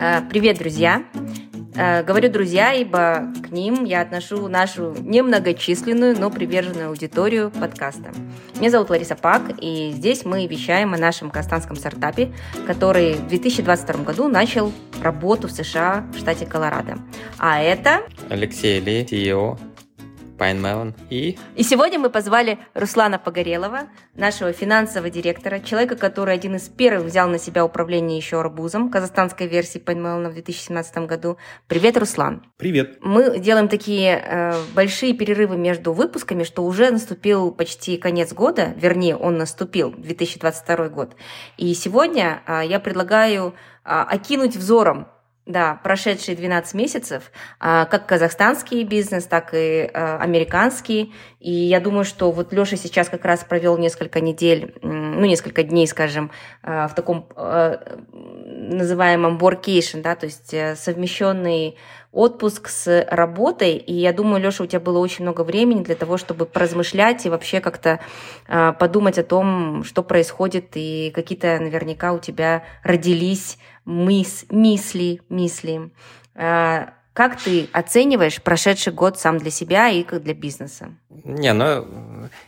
Э, привет, друзья! Э, говорю друзья, ибо к ним я отношу нашу немногочисленную, но приверженную аудиторию подкаста. Меня зовут Лариса Пак, и здесь мы вещаем о нашем казахстанском стартапе, который в 2022 году начал работу в США в штате Колорадо. А это... Алексей Ли, CEO Pine Melon и... И сегодня мы позвали Руслана Погорелова, нашего финансового директора, человека, который один из первых взял на себя управление еще арбузом, казахстанской версии Pine Melon в 2017 году. Привет, Руслан. Привет. Мы делаем такие э, большие перерывы между выпусками, что уже наступил почти конец года, вернее, он наступил, 2022 год. И сегодня э, я предлагаю э, окинуть взором да, прошедшие 12 месяцев, а, как казахстанский бизнес, так и а, американский. И я думаю, что вот Леша сейчас как раз провел несколько недель, ну, несколько дней, скажем, а, в таком называемом workation, да, то есть э, совмещенный отпуск с работой, и я думаю, Леша, у тебя было очень много времени для того, чтобы поразмышлять и вообще как-то подумать о том, что происходит, и какие-то наверняка у тебя родились мыс, мисли, мисли. А, как ты оцениваешь прошедший год сам для себя и как для бизнеса? Не, ну,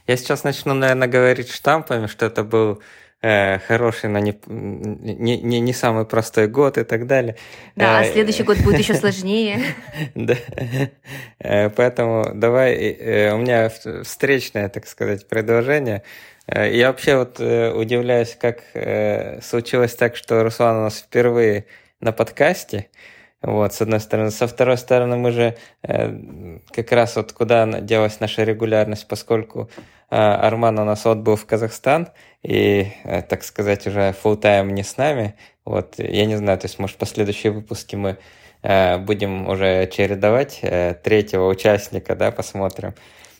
я сейчас начну, наверное, говорить штампами, что это был э, хороший, но не, не, не, не самый простой год и так далее. Да, а э, следующий год будет еще сложнее. Да. Э, поэтому давай, э, у меня встречное, так сказать, предложение – я вообще вот э, удивляюсь, как э, случилось так, что Руслан у нас впервые на подкасте. Вот, с одной стороны. Со второй стороны, мы же как раз вот куда делась наша регулярность, поскольку Арман у нас отбыл в Казахстан, и, так сказать, уже full time не с нами. Вот, я не знаю, то есть, может, последующие выпуски мы будем уже чередовать третьего участника, да, посмотрим.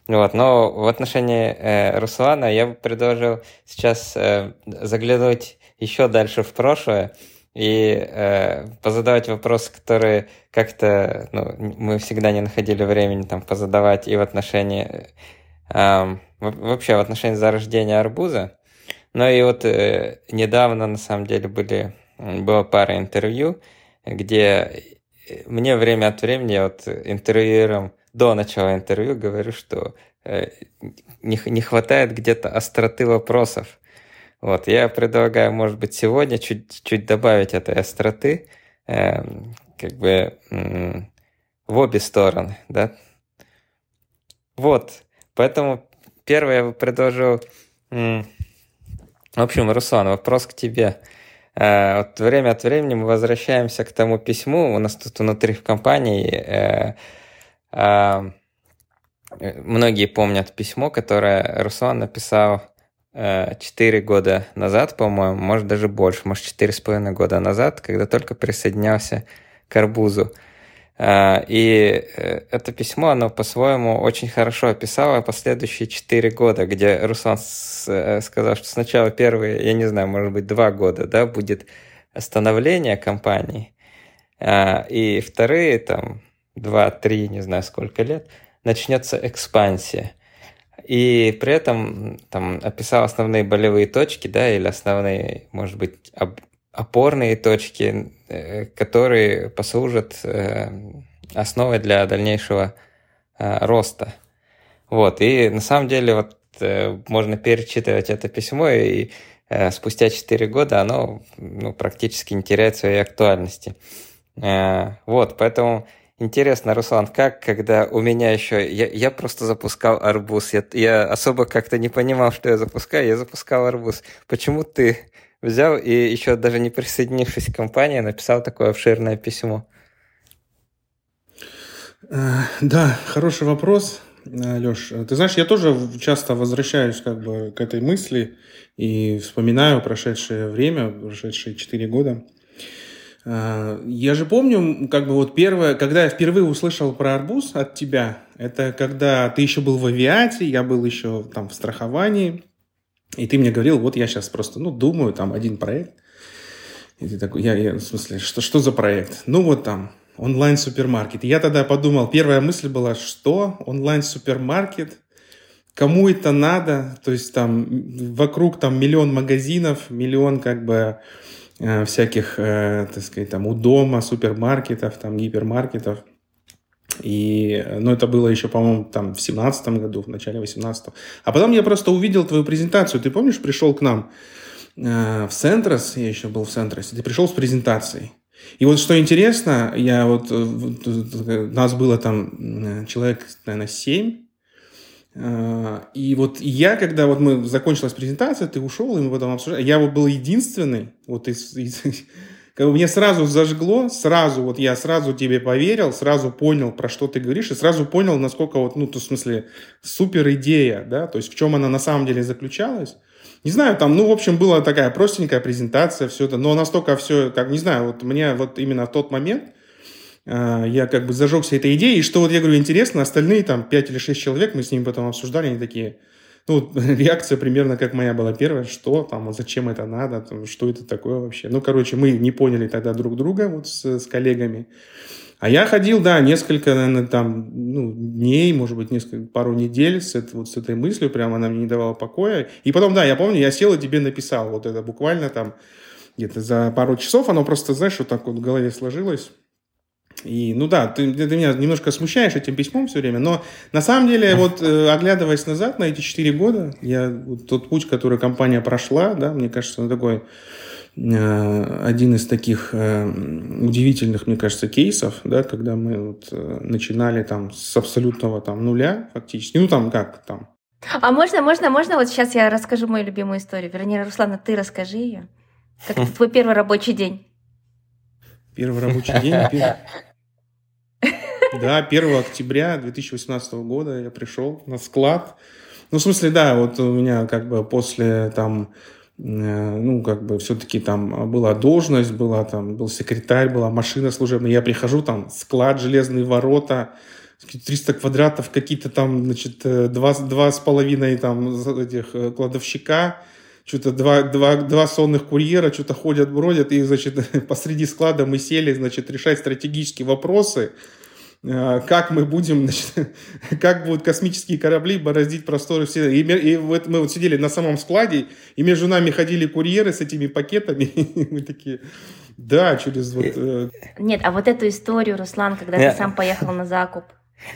Вот, но в отношении э, Руслана я бы предложил сейчас э, заглянуть еще дальше в прошлое и э, позадавать вопросы, которые как-то ну, мы всегда не находили времени там позадавать и в отношении э, вообще в отношении зарождения арбуза. Но и вот э, недавно на самом деле были была пара интервью, где мне время от времени вот интервьюером до начала интервью говорю, что э, не, не хватает где-то остроты вопросов. Вот, я предлагаю, может быть, сегодня чуть-чуть добавить этой остроты, э, как бы э, в обе стороны, да. Вот, поэтому первое я предложил... Э, в общем, Руслан, вопрос к тебе. Э, вот время от времени мы возвращаемся к тому письму, у нас тут внутри в компании э, многие помнят письмо, которое Руслан написал 4 э, года назад, по-моему, может даже больше, может 4,5 года назад, когда только присоединялся к Арбузу. А, и э, это письмо, оно по-своему очень хорошо описало последующие 4 года, где Руслан сказал, что сначала первые, я не знаю, может быть, 2 года, да, будет становление компании, и вторые там 2-3, не знаю сколько лет, начнется экспансия. И при этом там описал основные болевые точки, да, или основные, может быть, опорные точки, э, которые послужат э, основой для дальнейшего э, роста. Вот, и на самом деле вот можно перечитывать это письмо, и спустя 4 года оно ну, практически не теряет своей актуальности. Вот, поэтому Интересно, Руслан, как, когда у меня еще... Я, я просто запускал арбуз. Я, я особо как-то не понимал, что я запускаю. Я запускал арбуз. Почему ты взял и еще даже не присоединившись к компании, написал такое обширное письмо? Э, да, хороший вопрос, э, Леш. Ты знаешь, я тоже часто возвращаюсь как бы к этой мысли и вспоминаю прошедшее время, прошедшие четыре года. А, я же помню, как бы вот первое, когда я впервые услышал про арбуз от тебя, это когда ты еще был в авиате, я был еще там в страховании, и ты мне говорил, вот я сейчас просто, ну, думаю, там один проект. И ты такой, я, я в смысле, что, что за проект? Ну, вот там, онлайн-супермаркет. Я тогда подумал, первая мысль была, что онлайн-супермаркет, кому это надо? То есть там вокруг там миллион магазинов, миллион как бы э, всяких, э, так сказать, там, у дома, супермаркетов, там, гипермаркетов. И, ну, это было еще, по-моему, там в семнадцатом году, в начале 18 А потом я просто увидел твою презентацию. Ты помнишь, пришел к нам э, в Центрос, я еще был в Центросе, ты пришел с презентацией. И вот что интересно, я вот, э, э, нас было там э, человек, наверное, семь, и вот я, когда вот мы закончилась презентация, ты ушел, и мы потом обсуждали, я вот был единственный, вот из, из как бы мне сразу зажгло, сразу вот я сразу тебе поверил, сразу понял, про что ты говоришь, и сразу понял, насколько вот, ну, то, в смысле, супер идея, да, то есть в чем она на самом деле заключалась. Не знаю, там, ну, в общем, была такая простенькая презентация, все это, но настолько все, как, не знаю, вот мне вот именно в тот момент э, я как бы зажегся этой идеей, и что вот я говорю, интересно, остальные там 5 или 6 человек, мы с ними потом обсуждали, они такие, ну, реакция примерно как моя была первая, что там, зачем это надо, там, что это такое вообще. Ну, короче, мы не поняли тогда друг друга вот с, с коллегами. А я ходил, да, несколько, наверное, там, ну, дней, может быть, несколько, пару недель с, это, вот, с этой мыслью, прямо она мне не давала покоя. И потом, да, я помню, я сел и тебе написал вот это буквально там где-то за пару часов, оно просто, знаешь, вот так вот в голове сложилось. И, ну да, ты, ты меня немножко смущаешь этим письмом все время, но на самом деле, вот э, оглядываясь назад на эти четыре года, я, вот тот путь, который компания прошла, да, мне кажется, он такой Э, один из таких э, удивительных, мне кажется, кейсов, да, когда мы вот начинали там с абсолютного там нуля фактически, ну там как там. А можно, можно, можно, вот сейчас я расскажу мою любимую историю. Вернее, Руслана, ты расскажи ее. Как твой первый рабочий день? Первый рабочий день? Да, 1 октября 2018 года я пришел на склад. Ну, в смысле, да, вот у меня как бы после там Э, ну, как бы все-таки там была должность, была там, был секретарь, была машина служебная. Я прихожу, там склад, железные ворота, 300 квадратов, какие-то там, значит, э, два, два с половиной там этих э, кладовщика, что-то два, два, два сонных курьера что-то ходят, бродят, и, значит, посреди склада мы сели, значит, решать стратегические вопросы, как мы будем, значит, как будут космические корабли бороздить просторы Вселенной. И, и вот мы вот сидели на самом складе, и между нами ходили курьеры с этими пакетами, и мы такие, да, через вот... Э... Нет, а вот эту историю, Руслан, когда Нет. ты сам поехал на закуп.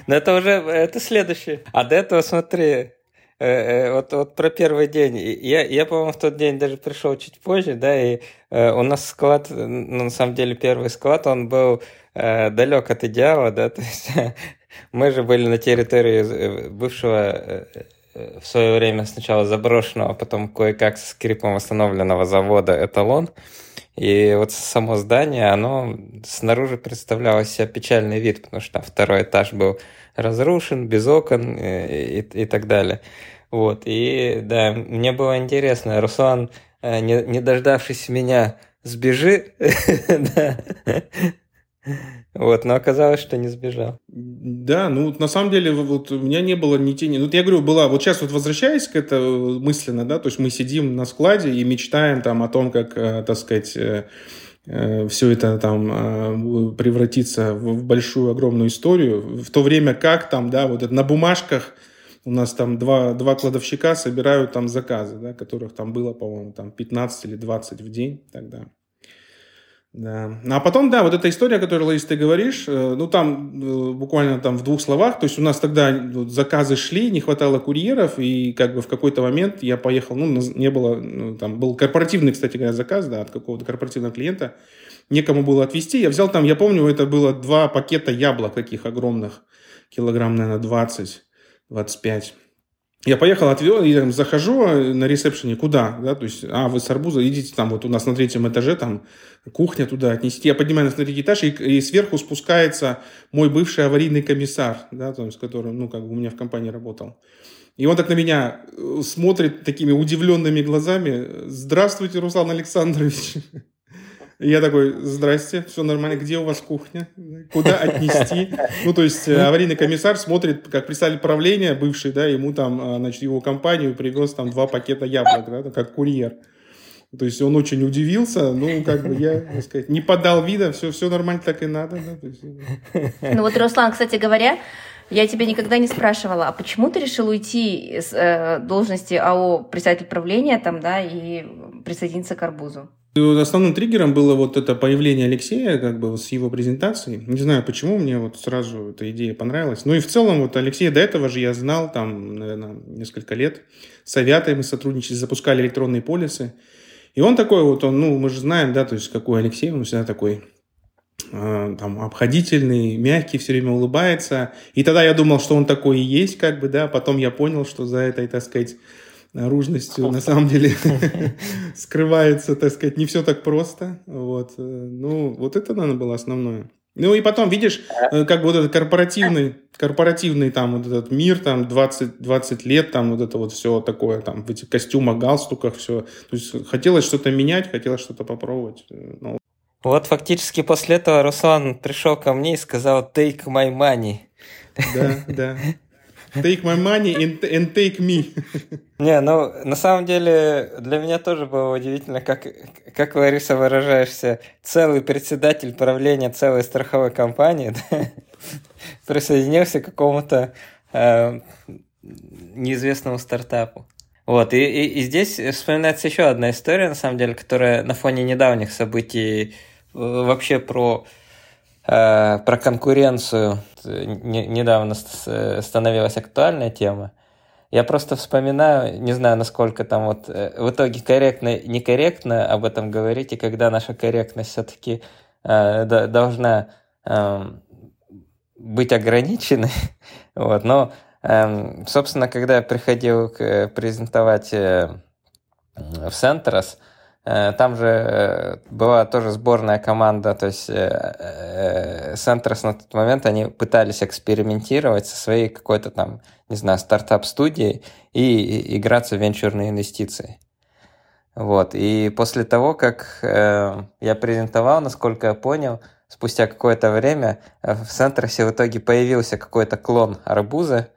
Ну это уже, это следующее. А до этого смотри, э, э, вот, вот про первый день. Я, я по-моему, в тот день даже пришел чуть позже, да, и э, у нас склад, ну, на самом деле, первый склад, он был э, далек от идеала, да, то есть мы же были на территории э, бывшего э, э, в свое время сначала заброшенного, а потом кое-как с скрипом восстановленного завода «Эталон». И вот само здание, оно снаружи представляло себя печальный вид, потому что второй этаж был разрушен, без окон и, и, и так далее. Вот, и да, мне было интересно, Руслан, не, не дождавшись меня, сбежи, Вот, но оказалось, что не сбежал. Да, ну на самом деле вот у меня не было ни тени. Ну, вот я говорю, была, вот сейчас вот возвращаясь к это мысленно, да, то есть мы сидим на складе и мечтаем там о том, как, э, так сказать, э, э, все это там превратится в большую огромную историю, в то время как там, да, вот на бумажках у нас там два, два кладовщика собирают там заказы, да, которых там было, по-моему, там 15 или 20 в день тогда. Да. А потом, да, вот эта история, о которой, Лаис, ты говоришь, э, ну, там э, буквально там в двух словах, то есть у нас тогда заказы шли, не хватало курьеров, и как бы в какой-то момент я поехал, ну, не было, ну, там был корпоративный, кстати говоря, заказ, да, от какого-то корпоративного клиента, некому было отвезти, я взял там, я помню, это было два пакета яблок таких огромных, килограмм, наверное, 20, 25. Я поехал, отвел, и там, захожу а, на ресепшене, куда, да, то есть, а, вы с арбуза, идите там, вот у нас на третьем этаже, там, кухня туда отнести. Я поднимаюсь на третий этаж, и, и сверху спускается мой бывший аварийный комиссар, да, там, с которым, ну, как бы у меня в компании работал. И он так на меня э, смотрит такими удивленными глазами. Здравствуйте, Руслан Александрович. Я такой, здрасте, все нормально, где у вас кухня? Куда отнести? Ну, то есть э, аварийный комиссар смотрит, как представитель правления бывший, да, ему там, а, значит, его компанию привез там два пакета яблок, да, как курьер. То есть он очень удивился, ну, как бы я, так сказать, не подал вида, все, все нормально, так и надо. Да? Есть... Ну вот, Руслан, кстати говоря, я тебя никогда не спрашивала, а почему ты решил уйти с э, должности АО председатель правления там, да, и присоединиться к Арбузу? Основным триггером было вот это появление Алексея, как бы с его презентацией. Не знаю, почему мне вот сразу эта идея понравилась. Ну и в целом вот Алексея до этого же я знал, там, наверное, несколько лет. С Авиатой мы сотрудничали, запускали электронные полисы. И он такой вот, он, ну, мы же знаем, да, то есть какой Алексей, он всегда такой э, там обходительный, мягкий, все время улыбается. И тогда я думал, что он такой и есть, как бы, да. Потом я понял, что за этой, так сказать, наружностью на самом деле скрывается, так сказать, не все так просто. Вот. Э, ну, вот это, наверное, было основное. Ну и потом, видишь, э, как бы вот этот корпоративный, корпоративный там вот этот мир, там 20, 20 лет, там вот это вот все такое, там в этих костюмах, галстуках, все. То есть хотелось что-то менять, хотелось что-то попробовать. Э, Но... Вот фактически после этого Руслан пришел ко мне и сказал «take my money». Да, да. Take my money and, and take me. Не, ну, на самом деле, для меня тоже было удивительно, как, как Лариса выражаешься, целый председатель правления целой страховой компании да, присоединился к какому-то э, неизвестному стартапу. Вот, и, и, и здесь вспоминается еще одна история, на самом деле, которая на фоне недавних событий э, вообще про про конкуренцию недавно становилась актуальная тема. Я просто вспоминаю, не знаю, насколько там вот э, в итоге корректно, некорректно об этом говорить, и когда наша корректность все-таки э, должна э, быть ограниченной. вот, но, э, собственно, когда я приходил к, презентовать э, в Э, там же э, была тоже сборная команда, то есть Centros э, на тот момент они пытались экспериментировать со своей какой-то там, не знаю, стартап-студией и играться в венчурные инвестиции. Вот. И после того, как я презентовал, насколько я понял, спустя какое-то время в Центросе в итоге появился какой-то клон арбуза,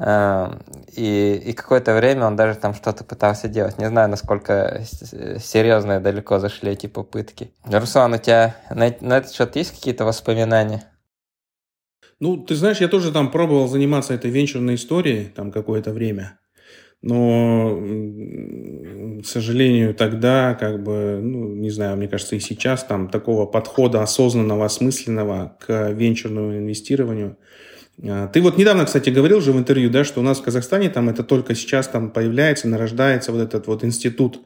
и, и какое-то время он даже там что-то пытался делать. Не знаю, насколько серьезно и далеко зашли эти попытки. Руслан, у тебя на, на этот счет есть какие-то воспоминания? Ну, ты знаешь, я тоже там пробовал заниматься этой венчурной историей там какое-то время. Но, к сожалению, тогда, как бы, ну, не знаю, мне кажется, и сейчас там такого подхода осознанного, осмысленного к венчурному инвестированию – ты вот недавно, кстати, говорил же в интервью, да, что у нас в Казахстане там это только сейчас там появляется, нарождается вот этот вот институт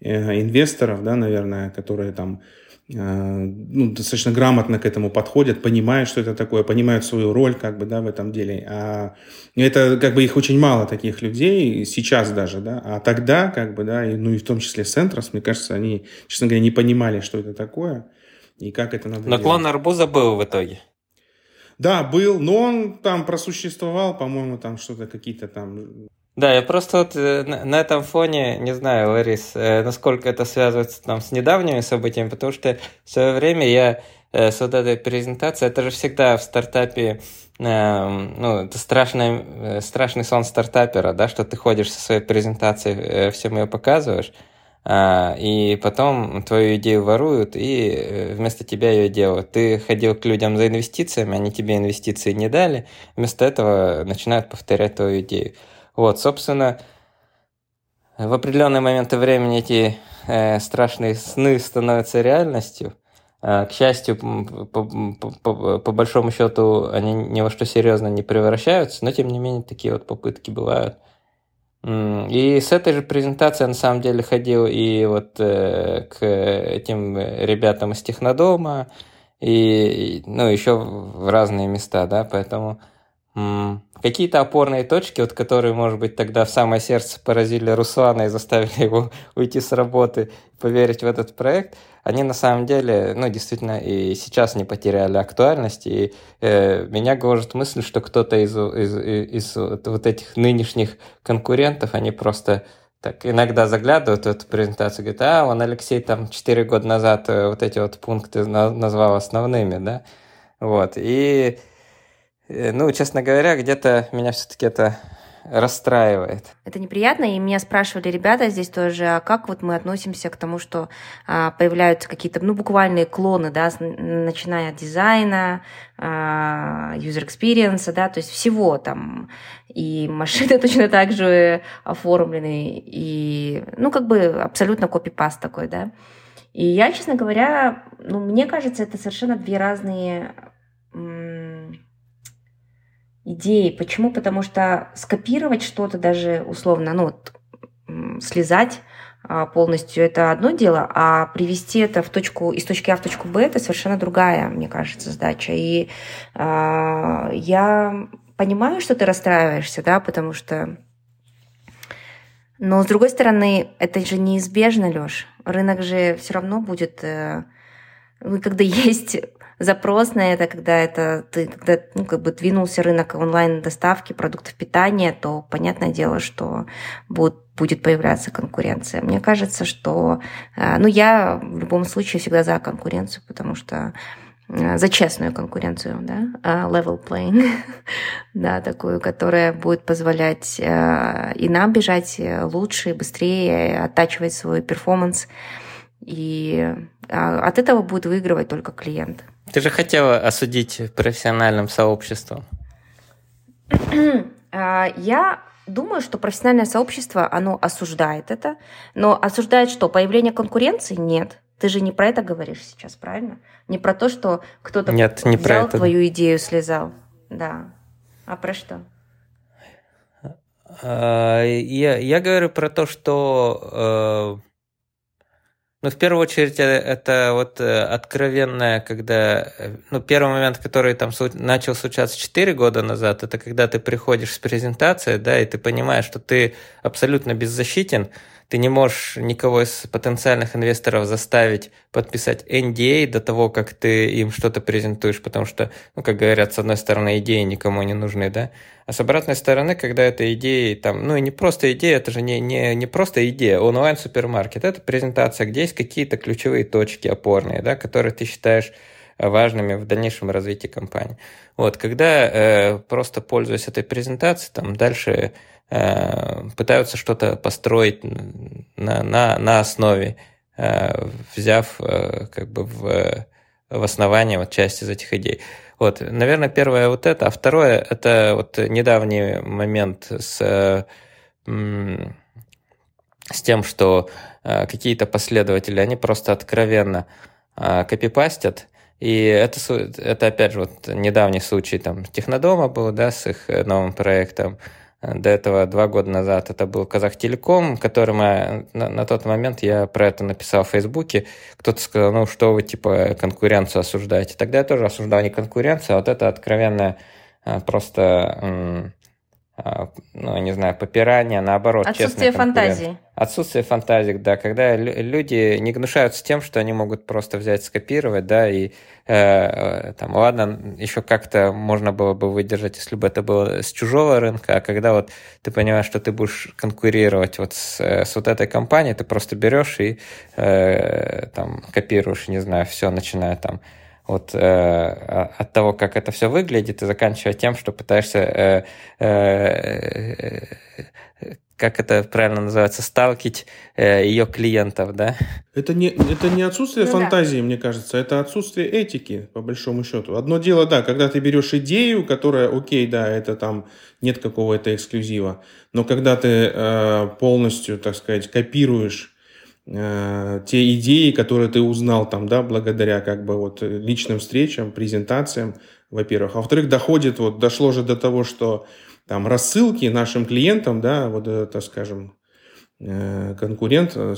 э, инвесторов, да, наверное, которые там э, ну, достаточно грамотно к этому подходят, понимают, что это такое, понимают свою роль как бы, да, в этом деле. А это как бы их очень мало таких людей сейчас даже, да, а тогда как бы, да, и, ну и в том числе Центрос, мне кажется, они, честно говоря, не понимали, что это такое и как это надо Но делать. клон арбуза был в итоге. Да, был, но он там просуществовал, по-моему, там что-то какие-то там... Да, я просто вот э, на, этом фоне, не знаю, Ларис, э, насколько это связывается там с недавними событиями, потому что в свое время я э, с вот этой презентацией, это же всегда в стартапе, ну, это страшный, страшный сон стартапера, да, что ты ходишь со своей презентацией, всем ее показываешь, и потом твою идею воруют и э, вместо тебя ее делают. Ты ходил к людям за инвестициями, они тебе инвестиции не дали, вместо этого начинают повторять твою идею. Вот, собственно, в определенные моменты времени эти э, страшные сны становятся реальностью. А, к счастью, по, по, по большому счету, они ни во что серьезно не превращаются, но тем не менее такие вот попытки бывают. И с этой же презентацией на самом деле ходил и вот э, к этим ребятам из Технодома, и, ну, еще в разные места, да, поэтому какие-то опорные точки, вот которые, может быть, тогда в самое сердце поразили Руслана и заставили его уйти с работы, поверить в этот проект – они на самом деле, ну, действительно, и сейчас не потеряли актуальность, и э, меня гложет мысль, что кто-то из, из, из, вот этих нынешних конкурентов, они просто так иногда заглядывают в эту презентацию, говорят, а, он Алексей там 4 года назад э, вот эти вот пункты назвал основными, да, вот, и, ну, честно говоря, где-то меня все-таки это расстраивает. Это неприятно, и меня спрашивали ребята здесь тоже, а как вот мы относимся к тому, что а, появляются какие-то, ну, буквальные клоны, да, начиная от дизайна, а, user experience, да, то есть всего там, и машины точно так же оформлены, и, ну, как бы абсолютно копипаст такой, да. И я, честно говоря, ну, мне кажется, это совершенно две разные идеи. Почему? Потому что скопировать что-то даже условно, ну, вот, слезать а, полностью это одно дело, а привести это в точку, из точки А в точку Б это совершенно другая, мне кажется, задача. И э, я понимаю, что ты расстраиваешься, да, потому что... Но с другой стороны, это же неизбежно, Лёш. Рынок же все равно будет... Э, ну, когда есть запрос на это, когда это ты когда ну, как бы двинулся рынок онлайн-доставки продуктов питания, то понятное дело, что будет, будет появляться конкуренция. Мне кажется, что э, ну, я в любом случае всегда за конкуренцию, потому что э, за честную конкуренцию, да, э, level playing, да, такую, которая будет позволять и нам бежать лучше, быстрее, оттачивать свой перформанс, и от этого будет выигрывать только клиент. Ты же хотела осудить профессиональным сообществом. А, я думаю, что профессиональное сообщество, оно осуждает это, но осуждает что? Появление конкуренции? Нет. Ты же не про это говоришь сейчас, правильно? Не про то, что кто-то Нет, не взял про это. твою идею, слезал. Да. А про что? А, я, я говорю про то, что э, ну, в первую очередь, э, это вот э, откровенное, когда... Э, ну, первый момент, который там начал случаться 4 года назад, это когда ты приходишь с презентацией, да, и ты понимаешь, что ты абсолютно беззащитен, ты не можешь никого из потенциальных инвесторов заставить подписать NDA до того, как ты им что-то презентуешь, потому что, ну, как говорят, с одной стороны, идеи никому не нужны, да, а с обратной стороны, когда это идеи, там, ну, и не просто идея, это же не, не, не просто идея, онлайн-супермаркет, это презентация, где есть какие-то ключевые точки опорные, да, которые ты считаешь важными в дальнейшем развитии компании. Вот, когда э, просто пользуясь этой презентацией, там дальше Э, пытаются что-то построить на, на, на основе, э, взяв э, как бы в, в основание вот часть из этих идей. Вот, наверное, первое вот это, а второе это вот недавний момент с, с тем, что какие-то последователи, они просто откровенно копипастят, и это, это опять же, вот недавний случай там Технодома был, да, с их новым проектом, до этого два года назад это был Казахтелеком, который мы, на, на тот момент я про это написал в Фейсбуке. Кто-то сказал, ну что вы типа конкуренцию осуждаете. Тогда я тоже осуждал не конкуренцию, а вот это откровенное а, просто ну, не знаю, попирание, наоборот. Отсутствие фантазии. Отсутствие фантазии, да, когда люди не гнушаются тем, что они могут просто взять, скопировать, да, и э, э, там, ладно, еще как-то можно было бы выдержать, если бы это было с чужого рынка, а когда вот ты понимаешь, что ты будешь конкурировать вот с, э, с вот этой компанией, ты просто берешь и э, там копируешь, не знаю, все, начиная там от, э, от того, как это все выглядит, и заканчивая тем, что пытаешься, э, э, как это правильно называется, сталкивать э, ее клиентов, да? Это не, это не отсутствие ну, фантазии, да. мне кажется, это отсутствие этики, по большому счету. Одно дело, да, когда ты берешь идею, которая, окей, да, это там нет какого-то эксклюзива, но когда ты э, полностью, так сказать, копируешь Э, те идеи, которые ты узнал там, да, благодаря как бы вот личным встречам, презентациям, во-первых. А во-вторых, доходит, вот дошло же до того, что там рассылки нашим клиентам, да, вот это, скажем, Э, конкурент э,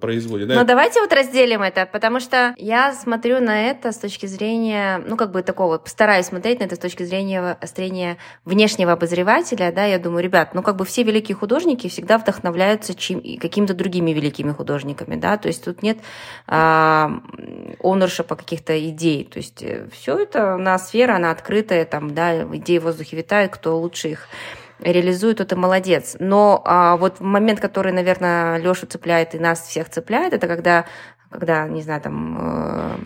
производит. Да? Но давайте вот разделим это, потому что я смотрю на это с точки зрения, ну, как бы такого, постараюсь смотреть на это с точки зрения, зрения внешнего обозревателя, да, я думаю, ребят, ну, как бы все великие художники всегда вдохновляются чем, какими-то другими великими художниками, да, то есть тут нет а, ownership каких-то идей, то есть э, все это на сфера, она открытая, там, да, идеи в воздухе витают, кто лучше их реализует, это молодец. Но а, вот момент, который, наверное, Лешу цепляет и нас всех цепляет, это когда, когда не знаю, там э,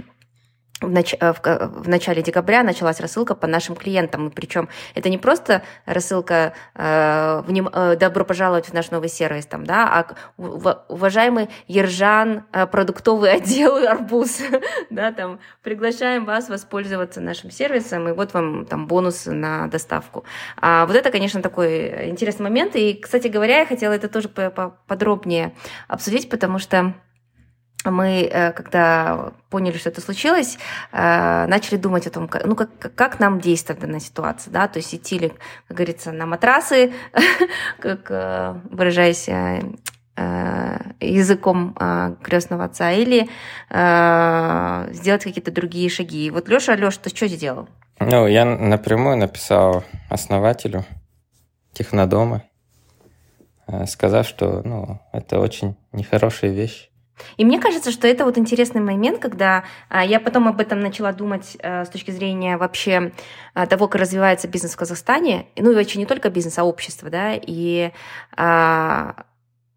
в, нач... Э, в начале декабря началась рассылка по нашим клиентам. Причем это не просто рассылка э, вним... э, «Добро пожаловать в наш новый сервис», там, да, а «Уважаемый Ержан, э, продуктовый отдел «Арбуз», да, там, приглашаем вас воспользоваться нашим сервисом, и вот вам там бонусы на доставку. А вот это, конечно, такой интересный момент. И, кстати говоря, я хотела это тоже подробнее обсудить, потому что мы, э, когда поняли, что это случилось, э, начали думать о том, как, ну, как, как нам действовать в данной ситуации, да, то есть идти ли, как говорится, на матрасы, как э, выражаясь языком крестного отца, или сделать какие-то другие шаги. И вот Леша, Леша, ты что сделал? Ну, я напрямую написал основателю Технодома, сказав, что ну, это очень нехорошая вещь и мне кажется, что это вот интересный момент, когда а, я потом об этом начала думать а, с точки зрения вообще а, того, как развивается бизнес в Казахстане, ну и вообще не только бизнес, а общество, да, и а,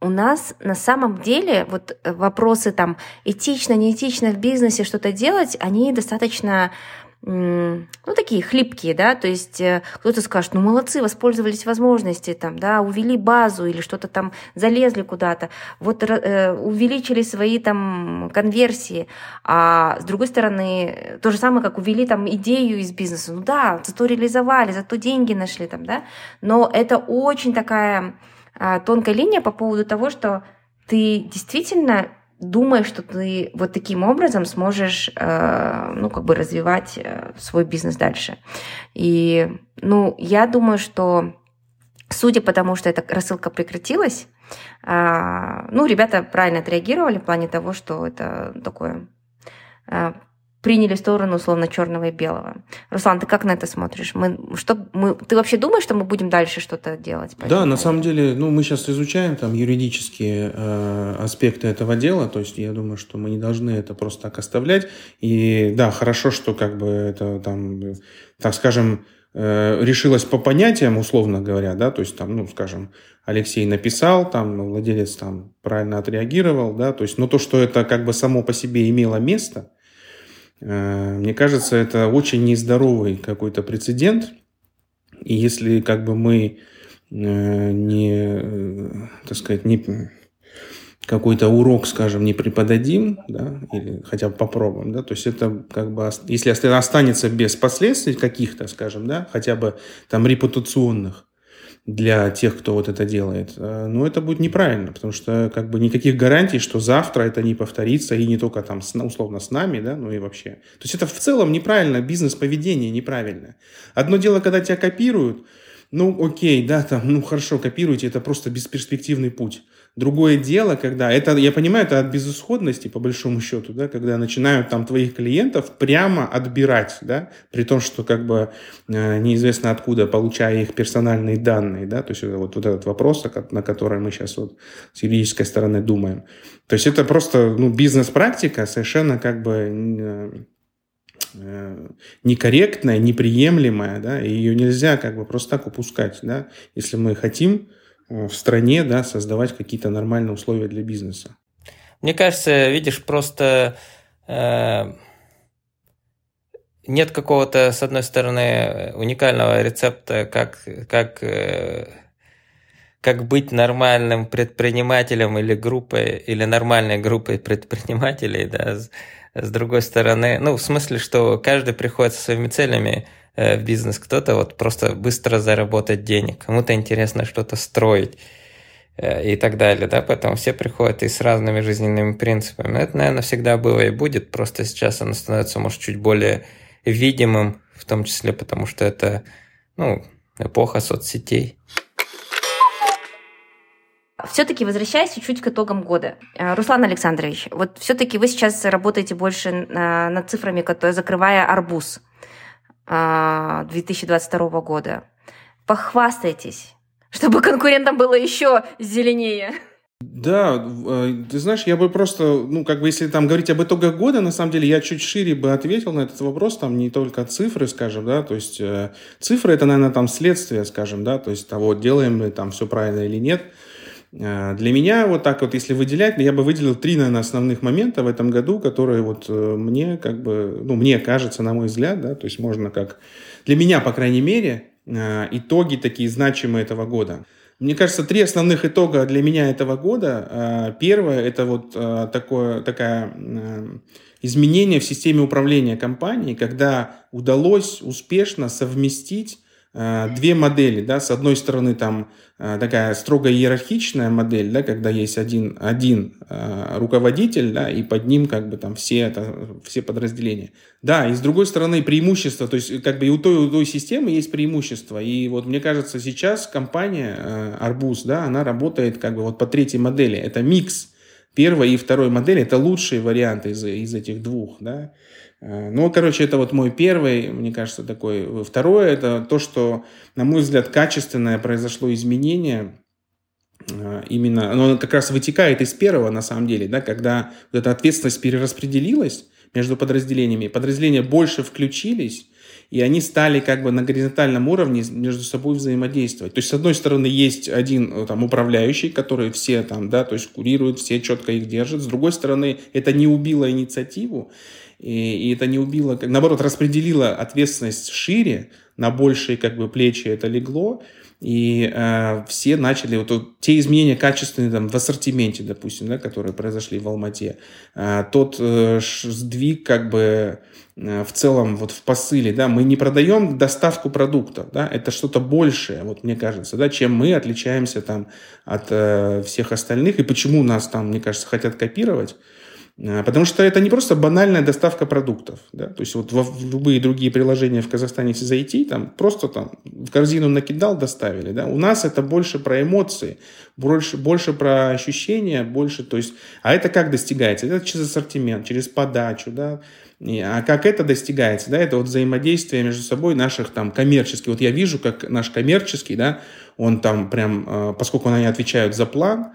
у нас на самом деле вот вопросы там этично, неэтично в бизнесе что-то делать, они достаточно ну, такие хлипкие, да, то есть э, кто-то скажет, ну, молодцы, воспользовались возможностью, там, да, увели базу или что-то там, залезли куда-то, вот э, увеличили свои там конверсии, а с другой стороны, то же самое, как увели там идею из бизнеса, ну да, зато реализовали, зато деньги нашли там, да, но это очень такая а, тонкая линия по поводу того, что ты действительно думаешь, что ты вот таким образом сможешь, э, ну, как бы развивать э, свой бизнес дальше. И, ну, я думаю, что судя по тому, что эта рассылка прекратилась, э, ну, ребята правильно отреагировали в плане того, что это такое приняли сторону условно черного и белого. Руслан, ты как на это смотришь? Мы, что, мы, ты вообще думаешь, что мы будем дальше что-то делать? Да, на самом деле, ну, мы сейчас изучаем там юридические э, аспекты этого дела, то есть я думаю, что мы не должны это просто так оставлять. И да, хорошо, что как бы это там, так скажем, э, решилось по понятиям, условно говоря, да, то есть там, ну, скажем, Алексей написал, там владелец там правильно отреагировал, да, то есть, но то, что это как бы само по себе имело место, мне кажется, это очень нездоровый какой-то прецедент. И если как бы мы э, не, э, так сказать, не какой-то урок, скажем, не преподадим, да, или хотя бы попробуем, да, то есть это как бы, если останется без последствий каких-то, скажем, да, хотя бы там репутационных, для тех, кто вот это делает. Э, но это будет неправильно, потому что как бы никаких гарантий, что завтра это не повторится, и не только там условно с нами, да, ну и вообще. То есть это в целом неправильно, бизнес-поведение неправильное. Одно дело, когда тебя копируют, ну окей, да, там, ну хорошо, копируйте, это просто бесперспективный путь. Другое дело, когда это, я понимаю, это от безысходности, по большому счету, да, когда начинают там твоих клиентов прямо отбирать, да, при том, что как бы э, неизвестно откуда, получая их персональные данные, да, то есть вот, вот этот вопрос, на который мы сейчас вот с юридической стороны думаем. То есть это просто, ну, бизнес-практика совершенно как бы э, э, некорректная, неприемлемая, да, и ее нельзя как бы просто так упускать, да, если мы хотим в стране, да, создавать какие-то нормальные условия для бизнеса. Мне кажется, видишь, просто э, нет какого-то, с одной стороны, уникального рецепта, как, как, э, как быть нормальным предпринимателем или группой, или нормальной группой предпринимателей, да, с, с другой стороны, ну, в смысле, что каждый приходит со своими целями, в бизнес, кто-то вот просто быстро заработать денег, кому-то интересно что-то строить э, и так далее, да, поэтому все приходят и с разными жизненными принципами. Это, наверное, всегда было и будет, просто сейчас оно становится, может, чуть более видимым, в том числе потому, что это, ну, эпоха соцсетей. Все-таки возвращаясь чуть-чуть к итогам года. Э, Руслан Александрович, вот все-таки вы сейчас работаете больше над цифрами, которые, закрывая арбуз. 2022 а, года. Похвастайтесь, чтобы конкурентам было еще зеленее. Да, э, ты знаешь, я бы просто, ну, как бы, если там говорить об итогах года, на самом деле, я чуть шире бы ответил на этот вопрос, там, не только цифры, скажем, да, то есть э, цифры, это, наверное, там следствие, скажем, да, то есть того, делаем мы там все правильно или нет, для меня вот так вот, если выделять, я бы выделил три, наверное, основных момента в этом году, которые вот э, мне как бы, ну, мне кажется, на мой взгляд, да, то есть можно как, для меня, по крайней мере, э, итоги такие значимые этого года. Мне кажется, три основных итога для меня этого года. Первое – это вот такое, такая изменение в системе управления компанией, когда удалось успешно совместить Э, две модели, да, с одной стороны там э, такая строго иерархичная модель, да, когда есть один, один э, руководитель, да, и под ним как бы там все, это, все подразделения. Да, и с другой стороны преимущество, то есть как бы и у той, и у той системы есть преимущество. И вот мне кажется, сейчас компания Арбуз, да, она работает как бы вот по третьей модели. Это микс первой и второй модели, это лучшие варианты из, из этих двух, да. Э, ну, короче, это вот мой первый, мне кажется, такой. Второе, это то, что, на мой взгляд, качественное произошло изменение, э, именно, оно как раз вытекает из первого, на самом деле, да, когда вот эта ответственность перераспределилась между подразделениями, подразделения больше включились, и они стали как бы на горизонтальном уровне между собой взаимодействовать. То есть, с одной стороны, есть один э, там управляющий, который все там, да, то есть курирует, все четко их держат. С другой стороны, это не убило инициативу, и, и это не убило, наоборот, распределило ответственность шире, на большие как бы плечи это легло, и э, все начали, вот, вот те изменения качественные там, в ассортименте, допустим, да, которые произошли в Алмате, э, тот э, сдвиг как бы э, в целом вот в посыле, да, мы не продаем доставку продуктов, да, это что-то большее, вот мне кажется, да, чем мы отличаемся там от э, всех остальных, и почему нас там, мне кажется, хотят копировать, потому что это не просто банальная доставка продуктов. Да? То есть вот в любые другие приложения в Казахстане, если зайти, там просто там в корзину накидал, доставили. Да? У нас это больше про эмоции, больше, больше про ощущения, больше, то есть, а это как достигается? Это через ассортимент, через подачу, да, а как это достигается, да, это вот взаимодействие между собой наших там коммерческих. Вот я вижу, как наш коммерческий, да, он там прям, а, поскольку они отвечают за план,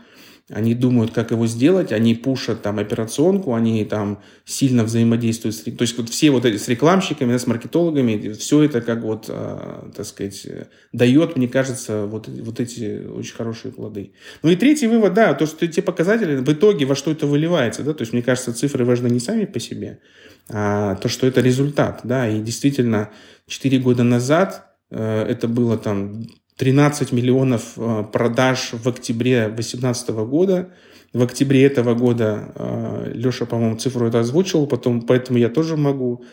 они думают, как его сделать, они пушат там операционку, они там сильно взаимодействуют с... То есть вот все вот эти с рекламщиками, с маркетологами, все это как вот, э, так сказать, дает, мне кажется, вот, вот эти очень хорошие плоды. Ну и третий вывод, да, то, что те показатели в итоге во что это выливается, да, то есть мне кажется, цифры важны не сами по себе, а то, что это результат, да, и действительно 4 года назад э, это было там 13 миллионов э, продаж в октябре 2018 года. В октябре этого года э, Леша, по-моему, цифру это озвучил, потом, поэтому я тоже могу.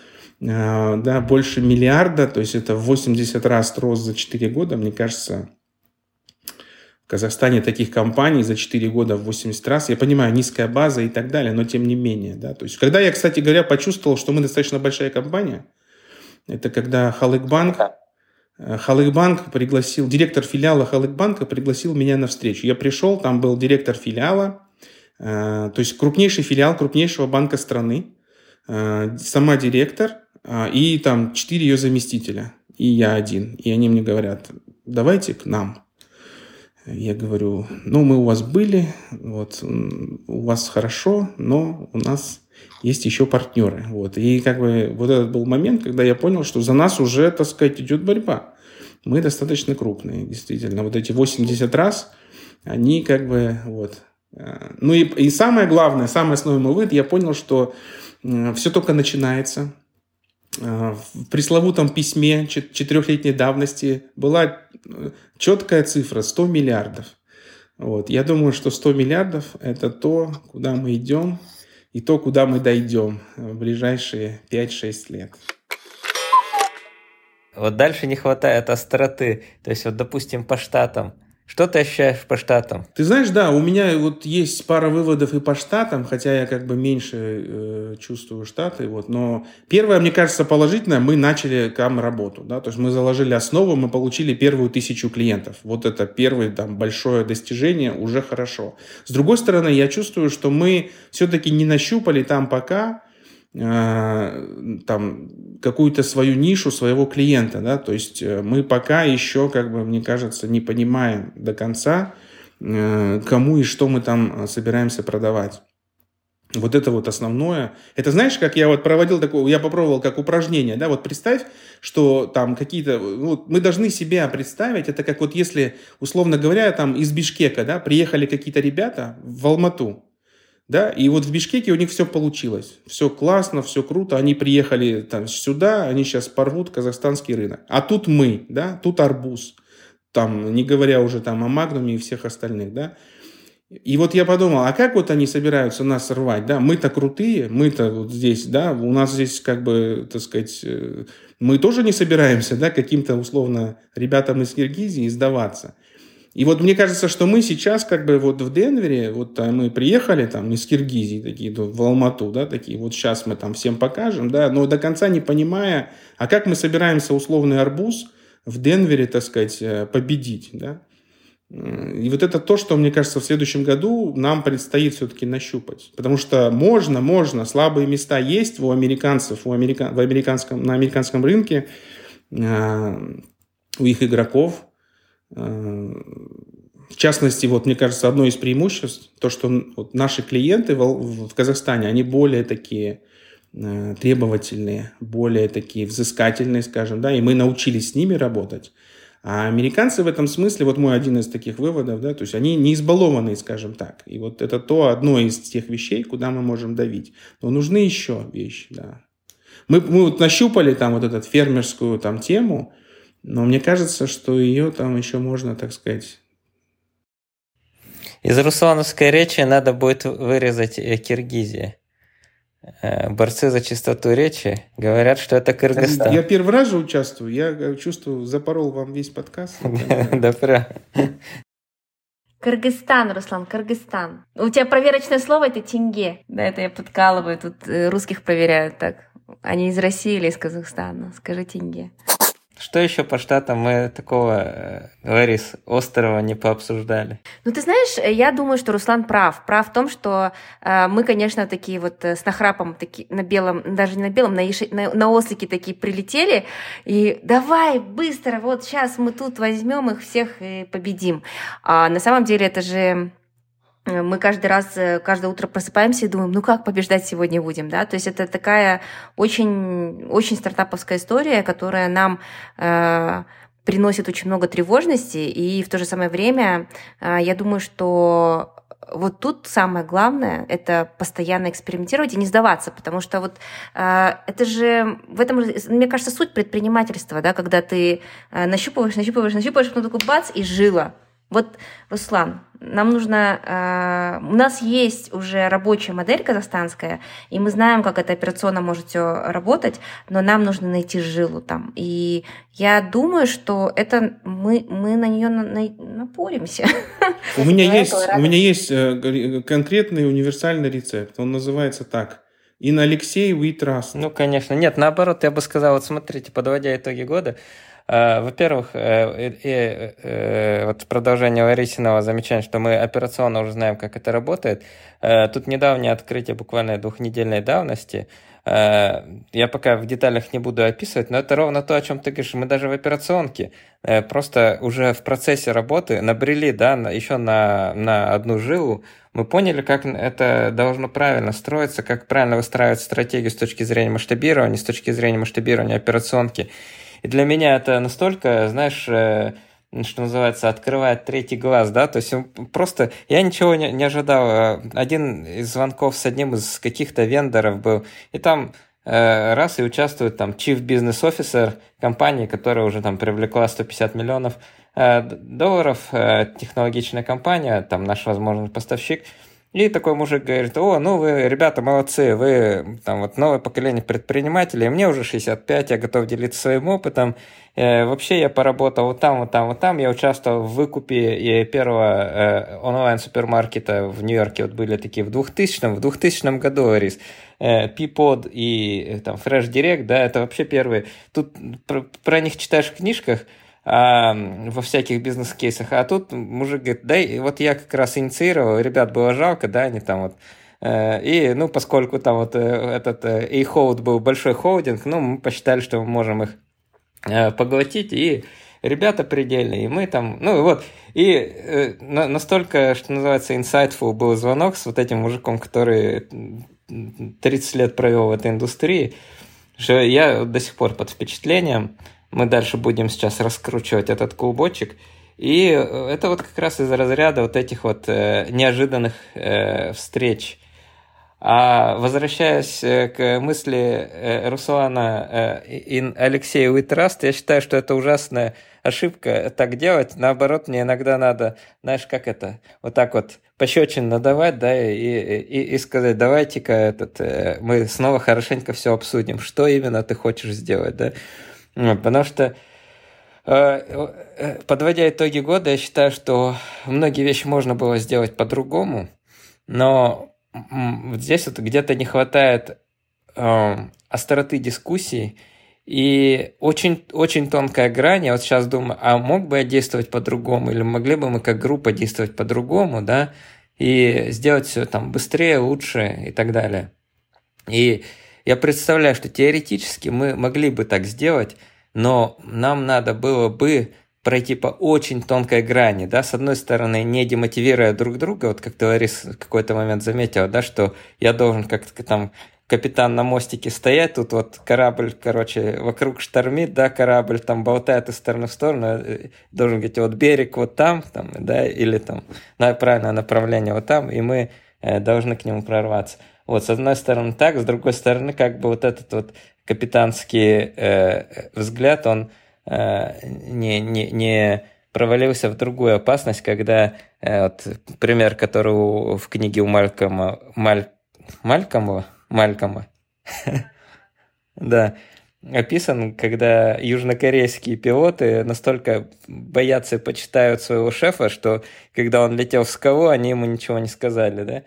Э, да, больше миллиарда, то есть это 80 раз рост за 4 года. Мне кажется, в Казахстане таких компаний за 4 года в 80 раз. Я понимаю, низкая база и так далее, но тем не менее. Да, то есть, когда я, кстати говоря, почувствовал, что мы достаточно большая компания, это когда Халыкбанк Э, Халыкбанк пригласил, директор филиала Халыкбанка пригласил меня на встречу. Я пришел, там был директор филиала, э, то есть крупнейший филиал крупнейшего банка страны, э, сама директор и там четыре ее заместителя, и я один. И они мне говорят, давайте к нам. Я говорю, ну, мы у вас были, вот, у вас хорошо, но у нас есть еще партнеры. Вот. И как бы вот этот был момент, когда я понял, что за нас уже, так сказать, идет борьба. Мы достаточно крупные, действительно. Вот эти 80 раз, они как бы вот. Э, ну и, и самое главное, самый основной вывод, я понял, что все только начинается. Э, в пресловутом письме четырехлетней давности была э, четкая цифра 100 миллиардов. Вот. Я думаю, что 100 миллиардов – это то, куда мы идем, и то, куда мы дойдем в ближайшие 5-6 лет. Вот дальше не хватает остроты. То есть, вот, допустим, по штатам – что ты ощущаешь по штатам? Ты знаешь, да, у меня вот есть пара выводов и по штатам, хотя я как бы меньше э, чувствую штаты, вот, но первое, мне кажется, положительное, мы начали там работу, да, то есть мы заложили основу, мы получили первую тысячу клиентов, вот это первое там большое достижение, уже хорошо. С другой стороны, я чувствую, что мы все-таки не нащупали там пока там какую-то свою нишу своего клиента, да, то есть э, мы пока еще, как бы, мне кажется, не понимаем до конца, э, кому и что мы там собираемся продавать. Вот это вот основное. Это знаешь, как я вот проводил такое, я попробовал как упражнение, да, вот представь, что там какие-то, вот мы должны себя представить, это как вот если, условно говоря, там из Бишкека, да, приехали какие-то ребята в Алмату, да, и вот в Бишкеке у них все получилось. Все классно, все круто. Они приехали там сюда, они сейчас порвут казахстанский рынок. А тут мы, да, тут арбуз. Там, не говоря уже там о Магнуме и всех остальных, да. И вот я подумал, а как вот они собираются нас рвать, да, мы-то крутые, мы-то вот здесь, да, у нас здесь как бы, так сказать, э, мы тоже не собираемся, да, каким-то условно ребятам из Киргизии сдаваться. И вот мне кажется, что мы сейчас как бы вот в Денвере, вот а, мы приехали там из Киргизии такие, в Алмату, да, такие, вот сейчас мы там всем покажем, да, но до конца не понимая, а как мы собираемся условный арбуз в Денвере, так сказать, э, победить, да. И вот это то, что, мне кажется, в следующем году нам предстоит все-таки нащупать. Потому что можно, можно, слабые места есть у американцев, у америка... в американском, на американском рынке, э, у их игроков. Э, в частности, вот мне кажется, одно из преимуществ, то, что вот наши клиенты в, в Казахстане, они более такие э, требовательные, более такие взыскательные, скажем, да, и мы научились с ними работать. А американцы в этом смысле, вот мой один из таких выводов, да, то есть они не избалованные, скажем так. И вот это то одно из тех вещей, куда мы можем давить. Но нужны еще вещи, да. Мы, мы вот нащупали там вот эту фермерскую там тему, но мне кажется, что ее там еще можно, так сказать... Из руслановской речи надо будет вырезать э, Киргизия. Э, борцы за чистоту речи говорят, что это Кыргызстан. Я первый раз же участвую, я э, чувствую, запорол вам весь подкаст. Да, прям. Кыргызстан, Руслан, Кыргызстан. У тебя проверочное слово это тенге. Да, это я подкалываю, тут русских проверяют так. Они из России или из Казахстана? Скажи тенге. Что еще по штатам мы такого, Ларис, э, острова не пообсуждали? Ну, ты знаешь, я думаю, что Руслан прав. Прав в том, что э, мы, конечно, такие вот э, с нахрапом, такие на белом, даже не на белом, на, еши, на, на ослике такие прилетели. И давай, быстро, вот сейчас мы тут возьмем их всех и победим. А на самом деле это же Э, мы каждый раз, э, каждое утро просыпаемся и думаем, ну как побеждать сегодня будем, да, то есть это такая очень, очень стартаповская история, которая нам э, приносит очень много тревожности, и в то же самое время э, я думаю, что вот тут самое главное это постоянно экспериментировать и не сдаваться, потому что вот э, это же в этом, мне кажется, суть предпринимательства, да, когда ты э, нащупываешь, нащупываешь, нащупываешь, потом такой бац и жила. Вот, Руслан, нам нужно... Э, у нас есть уже рабочая модель казахстанская, и мы знаем, как эта операционно может все работать, но нам нужно найти жилу там. И я думаю, что это мы, мы на нее на, на, напоримся. У меня есть, у меня есть э, конкретный универсальный рецепт. Он называется так. In Алексей we trust. Ну, конечно. Нет, наоборот, я бы сказал, вот смотрите, подводя итоги года, во-первых, э, э, вот продолжение Ларисиного замечания, что мы операционно уже знаем, как это работает. Тут недавнее открытие буквально двухнедельной давности. Я пока в деталях не буду описывать, но это ровно то, о чем ты говоришь. Мы даже в операционке просто уже в процессе работы набрели да, еще на, на одну жилу, мы поняли, как это должно правильно строиться, как правильно выстраивать стратегию с точки зрения масштабирования, с точки зрения масштабирования операционки. И для меня это настолько, знаешь, э, что называется, открывает третий глаз, да, то есть просто я ничего не, не ожидал. Э, один из звонков с одним из каких-то вендоров был, и там э, раз и участвует там Chief Business Officer компании, которая уже там привлекла 150 миллионов долларов, технологичная компания, там наш возможный поставщик – и такой мужик говорит, о, ну вы, ребята, молодцы, вы там вот новое поколение предпринимателей, мне уже 65, я готов делиться своим опытом. Э, вообще я поработал вот там, вот там, вот там, я участвовал в выкупе первого э, онлайн-супермаркета в Нью-Йорке, вот были такие в 2000 в 2000 году, Арис. Э, Peapod и э, там Fresh Direct, да, это вообще первые. Тут про, про них читаешь в книжках, а, во всяких бизнес-кейсах. А тут мужик говорит, да, вот я как раз инициировал, ребят было жалко, да, они там вот э, и, ну, поскольку там вот э, этот э, был большой холдинг, ну, мы посчитали, что мы можем их поглотить, и ребята предельные, и мы там, ну, вот, и настолько, что называется, insightful был звонок с вот этим мужиком, который 30 лет провел в этой индустрии, что я до сих пор под впечатлением, мы дальше будем сейчас раскручивать этот клубочек. И э, это вот как раз из разряда вот этих вот э, неожиданных э, встреч. А возвращаясь э, к мысли э, Руслана и Алексея Уитраст, я считаю, что это ужасная ошибка так делать. Наоборот, мне иногда надо, знаешь, как это, вот так вот пощечин надавать, да, и, и, и сказать, давайте-ка этот, мы снова хорошенько все обсудим, что именно ты хочешь сделать, да. Потому что подводя итоги года, я считаю, что многие вещи можно было сделать по-другому, но вот здесь вот где-то не хватает э, остроты дискуссий и очень, очень тонкая грань. Я вот сейчас думаю, а мог бы я действовать по-другому, или могли бы мы как группа действовать по-другому, да, и сделать все там быстрее, лучше и так далее. И я представляю, что теоретически мы могли бы так сделать, но нам надо было бы пройти по очень тонкой грани, да, с одной стороны, не демотивируя друг друга, вот как ты, Ларис, в какой-то момент заметила, да, что я должен как-то там капитан на мостике стоять, тут вот корабль, короче, вокруг штормит, да, корабль там болтает из стороны в сторону, э, должен говорить, вот берег вот там, там, да, или там, на правильное направление вот там, и мы э, должны к нему прорваться. Вот, с одной стороны так, с другой стороны, как бы вот этот вот капитанский э, взгляд, он Э, не, не, не провалился в другую опасность, когда э, вот, пример, который в книге у Малькома, Маль, Малькома, Малькома, да, описан, когда южнокорейские пилоты настолько боятся и почитают своего шефа, что когда он летел в скалу, они ему ничего не сказали, да,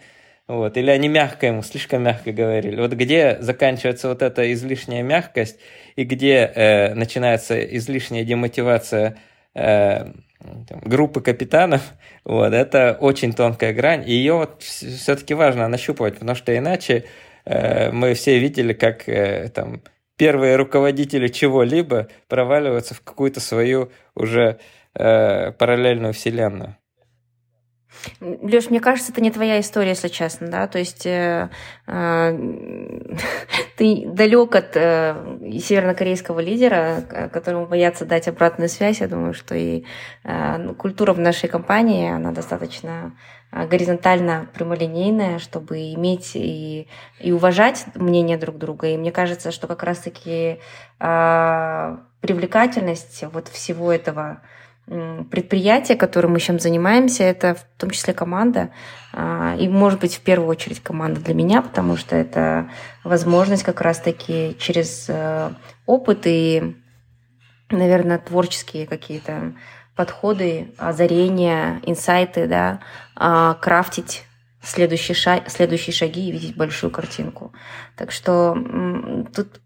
вот. Или они мягко ему, слишком мягко говорили. Вот где заканчивается вот эта излишняя мягкость и где э, начинается излишняя демотивация э, там, группы капитанов, вот, это очень тонкая грань. И ее вот все-таки важно нащупывать, потому что иначе э, мы все видели, как э, там, первые руководители чего-либо проваливаются в какую-то свою уже э, параллельную вселенную. Леш, мне кажется, это не твоя история, если честно, да, то есть э, э, ты далек от э, севернокорейского лидера, которому боятся дать обратную связь. Я думаю, что и э, ну, культура в нашей компании, она достаточно э, горизонтально прямолинейная, чтобы иметь и, и уважать мнение друг друга. И мне кажется, что как раз-таки э, привлекательность вот всего этого предприятие, которым мы сейчас занимаемся, это в том числе команда. А, и, может быть, в первую очередь команда для меня, потому что это возможность как раз-таки через э, опыт и, наверное, творческие какие-то подходы, озарения, инсайты, да, а, крафтить следующие, шаг, следующие шаги и видеть большую картинку. Так что тут,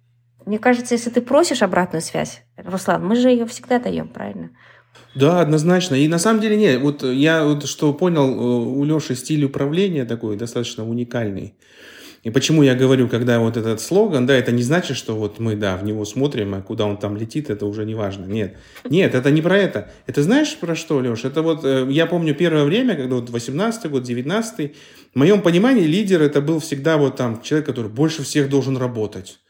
мне кажется, если ты просишь обратную связь, Руслан, мы же ее всегда даем, правильно? Да, однозначно. И на самом деле, нет, вот я вот что понял, э, у Леши стиль управления такой достаточно уникальный. И почему я говорю, когда вот этот слоган, да, это не значит, что вот мы, да, в него смотрим, а куда он там летит, это уже не важно. Нет, нет, это не про это. Это знаешь про что, Леш? Это вот, э, я помню первое время, когда вот 18 год, 19 в моем понимании лидер это был всегда вот там человек, который больше всех должен работать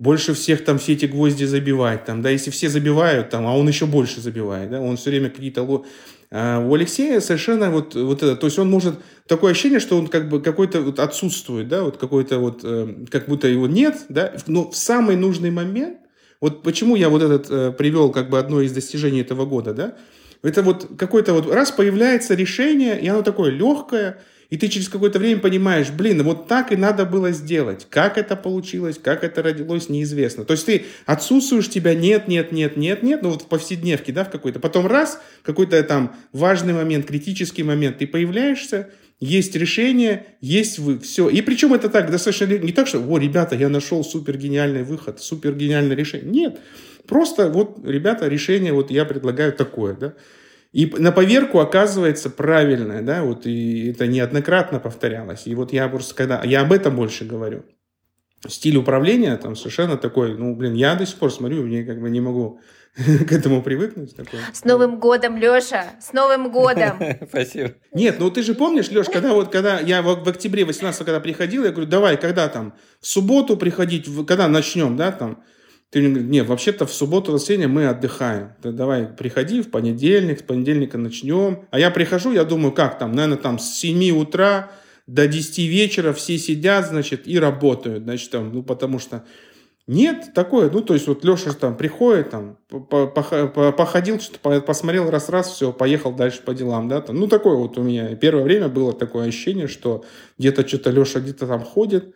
больше всех там все эти гвозди забивать, там, да, если все забивают, там, а он еще больше забивает, да, он все время какие-то... А у Алексея совершенно вот, вот это, то есть он может, такое ощущение, что он как бы какой-то вот отсутствует, да, вот какой-то вот, э, как будто его нет, да, но в самый нужный момент, вот почему я вот этот э, привел как бы одно из достижений этого года, да, это вот какой-то вот раз появляется решение, и оно такое легкое, и ты через какое-то время понимаешь, блин, вот так и надо было сделать. Как это получилось, как это родилось, неизвестно. То есть ты отсутствуешь, тебя нет, нет, нет, нет, нет, ну вот в повседневке, да, в какой-то. Потом раз, какой-то там важный момент, критический момент, ты появляешься, есть решение, есть вы, все. И причем это так, достаточно не так, что, о, ребята, я нашел супер гениальный выход, супер гениальное решение. Нет, просто вот, ребята, решение вот я предлагаю такое, да. И на поверку оказывается правильное, да, вот и это неоднократно повторялось. И вот я просто, когда, я об этом больше говорю. Стиль управления там совершенно такой, ну, блин, я до сих пор смотрю, мне как бы не могу к этому привыкнуть. Такой. С Новым годом, Леша! С Новым годом! Спасибо. Нет, ну ты же помнишь, Леш, когда вот, когда я в, в октябре 18 когда приходил, я говорю, давай, когда там, в субботу приходить, когда начнем, да, там, ты мне говоришь, нет, вообще-то в субботу, воскресенье мы отдыхаем. Ты давай, приходи в понедельник, с понедельника начнем. А я прихожу, я думаю, как там, наверное, там с 7 утра до 10 вечера все сидят, значит, и работают, значит, там, ну, потому что нет, такое, ну, то есть вот Леша там приходит, там, походил, что посмотрел раз-раз, все, поехал дальше по делам, да, там, ну, такое вот у меня. Первое время было такое ощущение, что где-то что-то Леша где-то там ходит,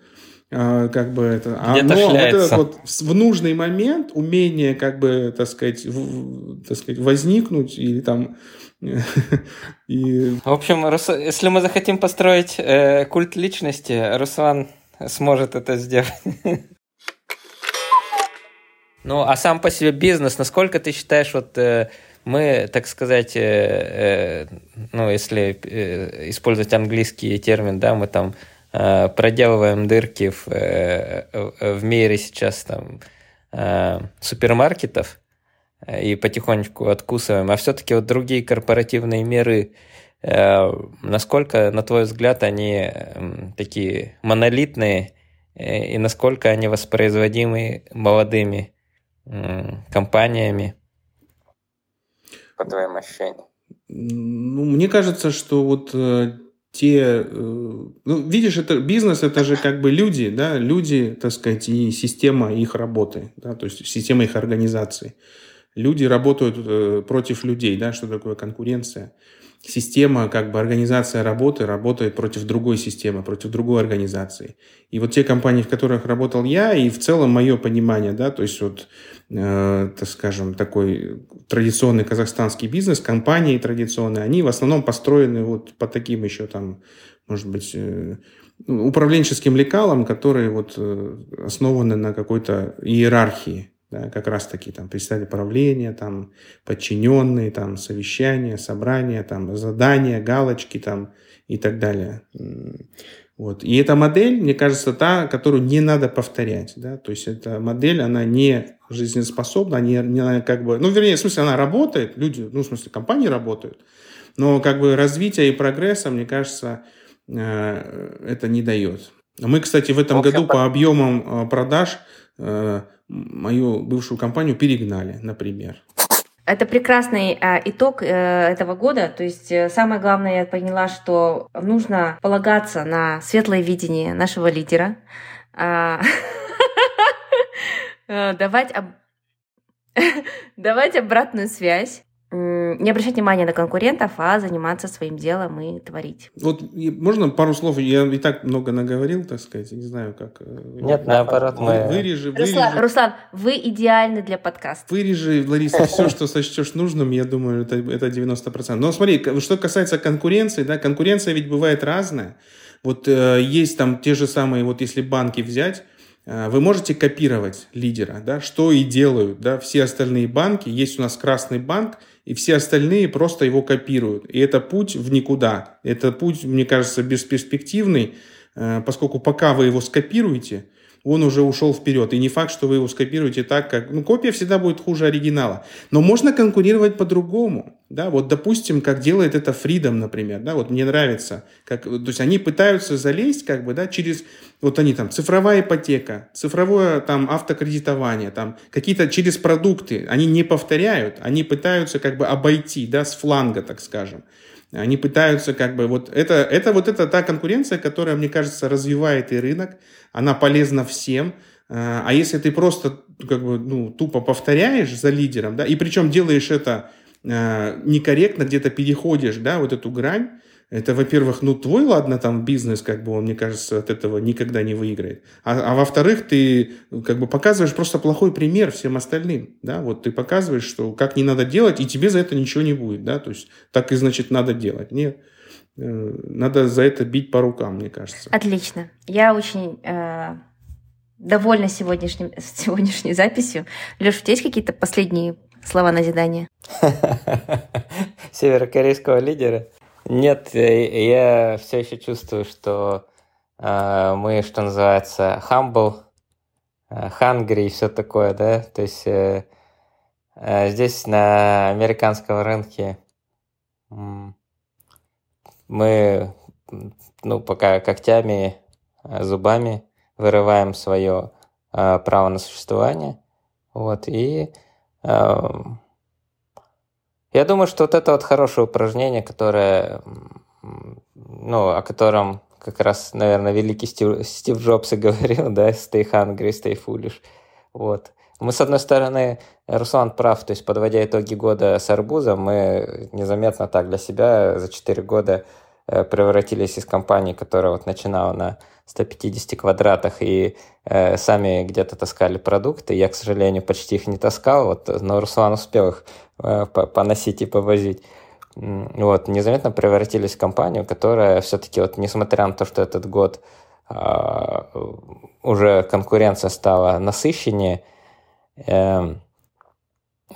как бы это, а, но шляется. вот, вот в нужный момент умение, как бы, так сказать, в, так сказать, возникнуть или там и... В общем, если мы захотим построить э, культ личности, Руслан сможет это сделать. Ну, а сам по себе бизнес, насколько ты считаешь, вот э, мы, так сказать, э, э, ну, если э, использовать английский термин, да, мы там э, проделываем дырки в, э, в мире сейчас там э, супермаркетов э, и потихонечку откусываем, а все-таки вот другие корпоративные меры, э, насколько, на твой взгляд, они э, такие монолитные э, и насколько они воспроизводимы молодыми компаниями, по твоим ощущениям? Ну, мне кажется, что вот э, те, э, ну, видишь, это бизнес, это же как бы люди, да, люди, так сказать, и система их работы, да, то есть система их организации. Люди работают э, против людей, да, что такое конкуренция система, как бы организация работы работает против другой системы, против другой организации. И вот те компании, в которых работал я, и в целом мое понимание, да, то есть вот, э, так скажем, такой традиционный казахстанский бизнес, компании традиционные, они в основном построены вот по таким еще там, может быть, э, управленческим лекалам, которые вот э, основаны на какой-то иерархии, да, как раз-таки там представители правления, там подчиненные, там совещания, собрания, там задания, галочки там и так далее. Вот. И эта модель, мне кажется, та, которую не надо повторять. Да? То есть эта модель, она не жизнеспособна, не, не как бы, ну, вернее, в смысле, она работает, люди, ну, в смысле, компании работают, но как бы развития и прогресса, мне кажется, э, это не дает. Мы, кстати, в этом году по объемам э, продаж э, мою бывшую компанию перегнали, например. Это прекрасный э, итог э, этого года. То есть э, самое главное, я поняла, что нужно полагаться на светлое видение нашего лидера, э, давать, давать обратную связь не обращать внимания на конкурентов, а заниматься своим делом и творить. Вот можно пару слов? Я и так много наговорил, так сказать, не знаю, как... Э, Нет, наоборот, мы... Вырежи, вырежи. Руслан, Руслан, вы идеальны для подкаста. Вырежи, Лариса, все, что сочтешь нужным, я думаю, это, это 90%. Но смотри, что касается конкуренции, да, конкуренция ведь бывает разная. Вот э, есть там те же самые, вот если банки взять, э, вы можете копировать лидера, да, что и делают, да, все остальные банки. Есть у нас красный банк, и все остальные просто его копируют. И это путь в никуда. Это путь, мне кажется, бесперспективный, э, поскольку пока вы его скопируете, он уже ушел вперед. И не факт, что вы его скопируете так, как... Ну, копия всегда будет хуже оригинала. Но можно конкурировать по-другому. Да, вот, допустим, как делает это Freedom, например. Да, вот мне нравится. Как, то есть они пытаются залезть как бы, да, через... Вот они там, цифровая ипотека, цифровое там автокредитование, там какие-то через продукты. Они не повторяют, они пытаются как бы обойти, да, с фланга, так скажем. Они пытаются как бы вот это, это вот это та конкуренция, которая, мне кажется, развивает и рынок, она полезна всем. А, а если ты просто как бы ну, тупо повторяешь за лидером, да, и причем делаешь это а, некорректно, где-то переходишь, да, вот эту грань, это, во-первых, ну, твой, ладно, там бизнес, как бы он, мне кажется, от этого никогда не выиграет. А, а во-вторых, ты как бы показываешь просто плохой пример всем остальным, да, вот ты показываешь, что как не надо делать, и тебе за это ничего не будет, да, то есть так и, значит, надо делать. Нет, э, надо за это бить по рукам, мне кажется. Отлично. Я очень э, довольна сегодняшним, сегодняшней записью. Леша, у тебя есть какие-то последние слова назидания? Северокорейского лидера? Нет, я все еще чувствую, что э, мы, что называется, humble, э, hungry и все такое, да, то есть э, э, здесь на американском рынке мы, ну, пока когтями, зубами вырываем свое э, право на существование, вот, и э, я думаю, что вот это вот хорошее упражнение, которое, ну, о котором как раз, наверное, великий Стив, Стив Джобс и говорил, да, stay hungry, stay foolish. Вот. Мы, с одной стороны, Руслан прав, то есть, подводя итоги года с арбузом, мы незаметно так для себя за 4 года превратились из компании, которая вот начинала на 150 квадратах и э, сами где-то таскали продукты. Я, к сожалению, почти их не таскал, вот, но Руслан успел их э, поносить и повозить. Вот, незаметно превратились в компанию, которая все-таки, вот, несмотря на то, что этот год э, уже конкуренция стала насыщеннее, э,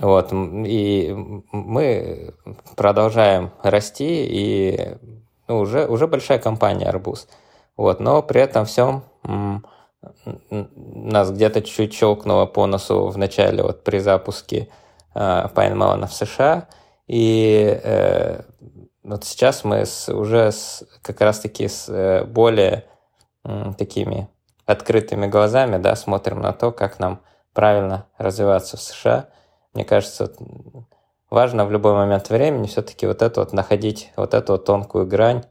вот, и мы продолжаем расти, и ну, уже, уже большая компания «Арбуз». Вот, но при этом всем нас где-то чуть-чуть щелкнуло по носу в начале вот при запуске э, Pine в США, и э, вот сейчас мы с, уже с, как раз-таки с э, более э, такими открытыми глазами да, смотрим на то, как нам правильно развиваться в США. Мне кажется, важно в любой момент времени все-таки вот это вот находить, вот эту вот тонкую грань.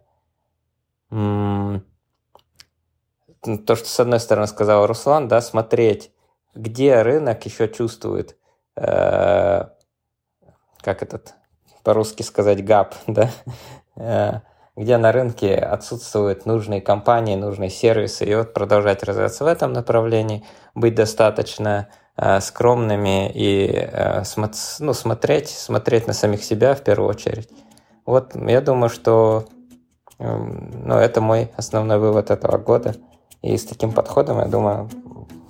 То, что с одной стороны сказал Руслан, да, смотреть, где рынок еще чувствует, э, как этот по-русски сказать, гап, да, э, где на рынке отсутствуют нужные компании, нужные сервисы, и вот продолжать развиваться в этом направлении, быть достаточно скромными и э, ну, смотреть, смотреть на самих себя в первую очередь. Вот я думаю, что э, ну, это мой основной вывод этого года – и с таким подходом, я думаю,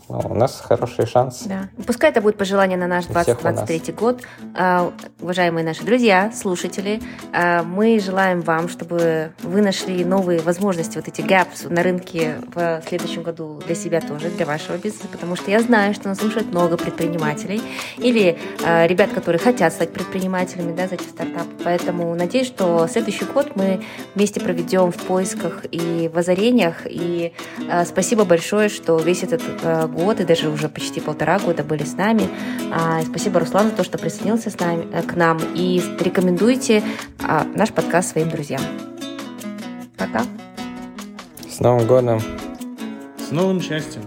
у нас хороший шанс. Да. Пускай это будет пожелание на наш 2023 год. А, уважаемые наши друзья, слушатели, а, мы желаем вам, чтобы вы нашли новые возможности, вот эти gaps на рынке в следующем году для себя тоже, для вашего бизнеса, потому что я знаю, что нас слушает много предпринимателей или а, ребят, которые хотят стать предпринимателями, да, зайти в стартап. Поэтому надеюсь, что следующий год мы вместе проведем в поисках и в озарениях. И спасибо большое, что весь этот год и даже уже почти полтора года были с нами. А, спасибо, Руслан, за то, что присоединился с нами, э, к нам. И рекомендуйте а, наш подкаст своим друзьям. Пока. С Новым годом! С новым счастьем!